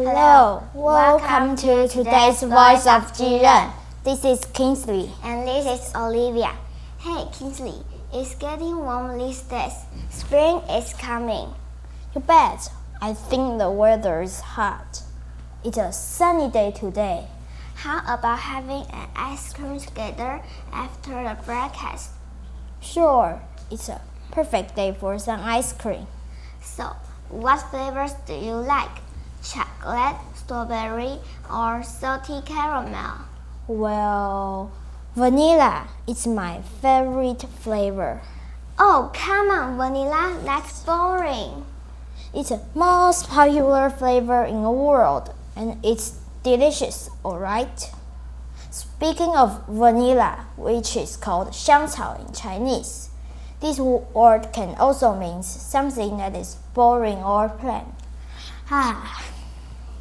Hello, welcome to today's Voice of Jiren. This is Kingsley. And this is Olivia. Hey Kingsley, it's getting warm these days. Spring is coming. You bet. I think the weather is hot. It's a sunny day today. How about having an ice cream together after the breakfast? Sure, it's a perfect day for some ice cream. So, what flavors do you like? Chocolate, strawberry, or salty caramel? Well, vanilla is my favorite flavor. Oh, come on, vanilla, that's boring. It's the most popular flavor in the world and it's delicious, alright? Speaking of vanilla, which is called 香草 in Chinese, this word can also mean something that is boring or plain. Ah.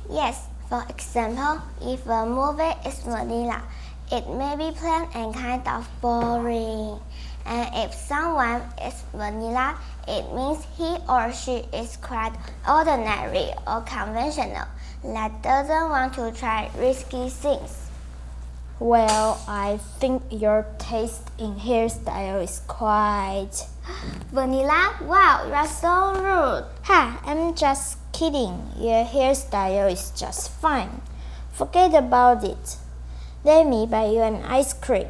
Yes, for example, if a movie is vanilla, it may be plain and kind of boring. And if someone is vanilla, it means he or she is quite ordinary or conventional, that doesn't want to try risky things. Well, I think your taste in hairstyle is quite. Vanilla? Wow, you are so rude. Ha, I'm just kidding. Your hairstyle is just fine. Forget about it. Let me buy you an ice cream.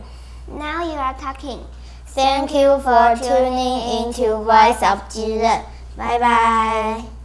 Now you are talking. Thank you for tuning into Voice of Jiren. Bye bye.